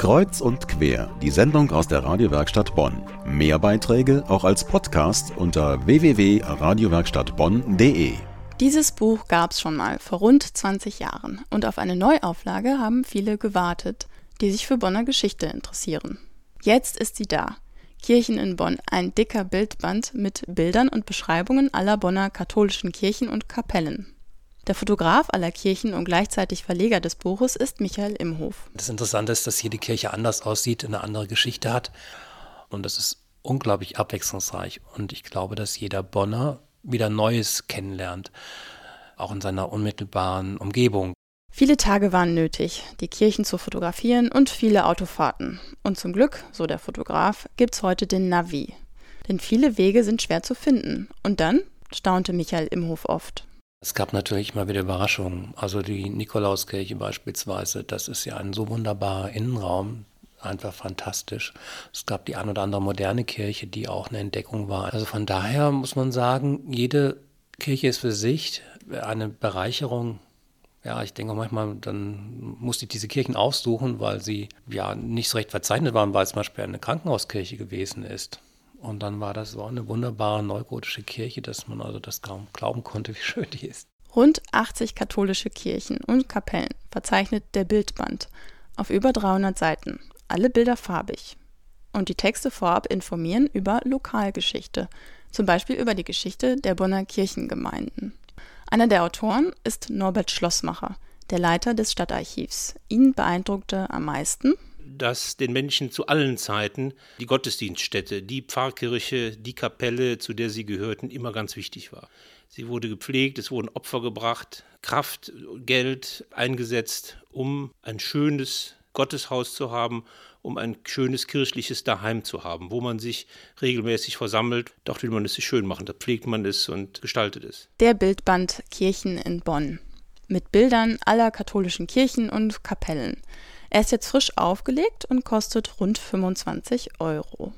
Kreuz und quer, die Sendung aus der Radiowerkstatt Bonn. Mehr Beiträge auch als Podcast unter www.radiowerkstattbonn.de. Dieses Buch gab es schon mal vor rund 20 Jahren und auf eine Neuauflage haben viele gewartet, die sich für Bonner Geschichte interessieren. Jetzt ist sie da. Kirchen in Bonn, ein dicker Bildband mit Bildern und Beschreibungen aller Bonner katholischen Kirchen und Kapellen. Der Fotograf aller Kirchen und gleichzeitig Verleger des Buches ist Michael Imhof. Das Interessante ist, dass jede Kirche anders aussieht, eine andere Geschichte hat. Und das ist unglaublich abwechslungsreich. Und ich glaube, dass jeder Bonner wieder Neues kennenlernt, auch in seiner unmittelbaren Umgebung. Viele Tage waren nötig, die Kirchen zu fotografieren und viele Autofahrten. Und zum Glück, so der Fotograf, gibt's heute den Navi. Denn viele Wege sind schwer zu finden. Und dann staunte Michael Imhof oft. Es gab natürlich immer wieder Überraschungen. Also die Nikolauskirche beispielsweise, das ist ja ein so wunderbarer Innenraum, einfach fantastisch. Es gab die ein oder andere moderne Kirche, die auch eine Entdeckung war. Also von daher muss man sagen, jede Kirche ist für sich eine Bereicherung. Ja, ich denke manchmal, dann musste ich diese Kirchen aussuchen, weil sie ja nicht so recht verzeichnet waren, weil es zum Beispiel eine Krankenhauskirche gewesen ist. Und dann war das so eine wunderbare neugotische Kirche, dass man also das kaum glauben konnte, wie schön die ist. Rund 80 katholische Kirchen und Kapellen verzeichnet der Bildband auf über 300 Seiten, alle Bilder farbig. Und die Texte vorab informieren über Lokalgeschichte, zum Beispiel über die Geschichte der Bonner Kirchengemeinden. Einer der Autoren ist Norbert Schlossmacher, der Leiter des Stadtarchivs. Ihn beeindruckte am meisten dass den Menschen zu allen Zeiten die Gottesdienststätte, die Pfarrkirche, die Kapelle, zu der sie gehörten, immer ganz wichtig war. Sie wurde gepflegt, es wurden Opfer gebracht, Kraft, Geld eingesetzt, um ein schönes Gotteshaus zu haben, um ein schönes kirchliches Daheim zu haben, wo man sich regelmäßig versammelt. Dort will man es sich schön machen, da pflegt man es und gestaltet es. Der Bildband Kirchen in Bonn mit Bildern aller katholischen Kirchen und Kapellen. Er ist jetzt frisch aufgelegt und kostet rund 25 Euro.